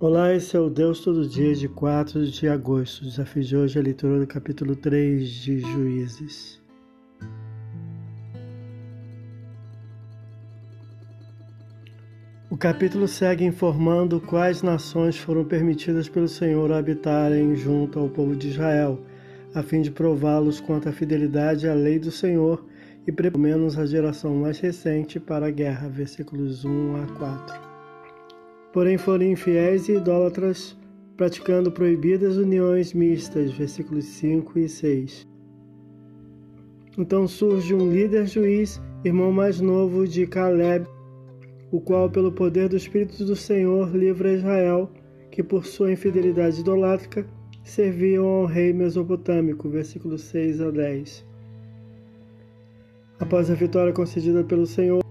Olá, esse é o Deus Todo Dia de 4 de agosto. O desafio de hoje é a leitura do capítulo 3 de Juízes. O capítulo segue informando quais nações foram permitidas pelo Senhor habitarem junto ao povo de Israel, a fim de prová-los quanto à fidelidade à lei do Senhor e pelo menos a geração mais recente para a guerra. Versículos 1 a 4 porém foram infiéis e idólatras, praticando proibidas uniões mistas, versículos 5 e 6. Então surge um líder juiz, irmão mais novo de Caleb, o qual, pelo poder do Espírito do Senhor, livra Israel, que por sua infidelidade idolátrica serviam ao rei mesopotâmico, versículos 6 a 10. Após a vitória concedida pelo Senhor,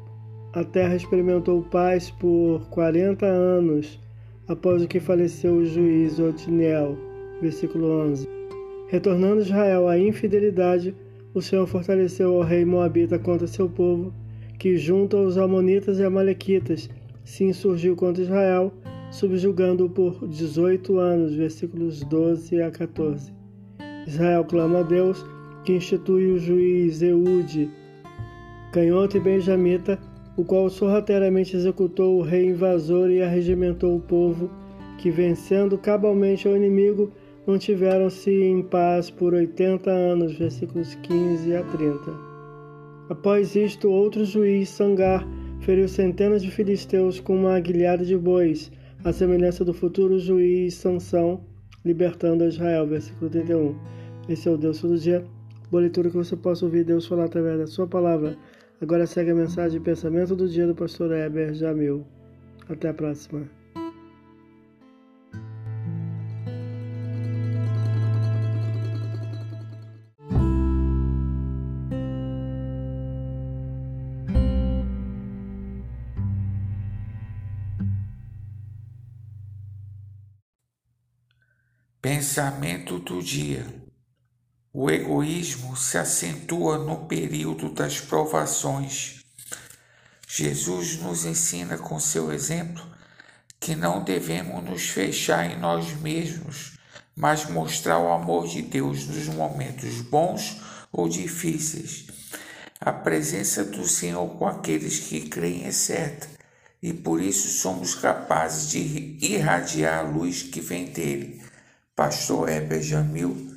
a terra experimentou paz por 40 anos após o que faleceu o juiz Otiniel. Versículo 11. Retornando Israel à infidelidade, o Senhor fortaleceu o rei Moabita contra seu povo, que junto aos Amonitas e Amalequitas se insurgiu contra Israel, subjugando-o por 18 anos. Versículos 12 a 14. Israel clama a Deus, que institui o juiz Eude, canhoto e benjamita, o qual sorrateiramente executou o rei invasor e arregimentou o povo, que, vencendo cabalmente ao inimigo, mantiveram-se em paz por oitenta anos. Versículos 15 a 30. Após isto, outro juiz, Sangar, feriu centenas de filisteus com uma aguilhada de bois, à semelhança do futuro juiz Sansão, libertando Israel. Versículo 31. Esse é o Deus todo dia. Boa leitura que você possa ouvir Deus falar através da sua palavra. Agora segue a mensagem de pensamento do dia do pastor Heber Jamil. Até a próxima. Pensamento do dia. O egoísmo se acentua no período das provações. Jesus nos ensina com seu exemplo que não devemos nos fechar em nós mesmos, mas mostrar o amor de Deus nos momentos bons ou difíceis. A presença do Senhor com aqueles que creem é certa e por isso somos capazes de irradiar a luz que vem dele. Pastor Heber Jamil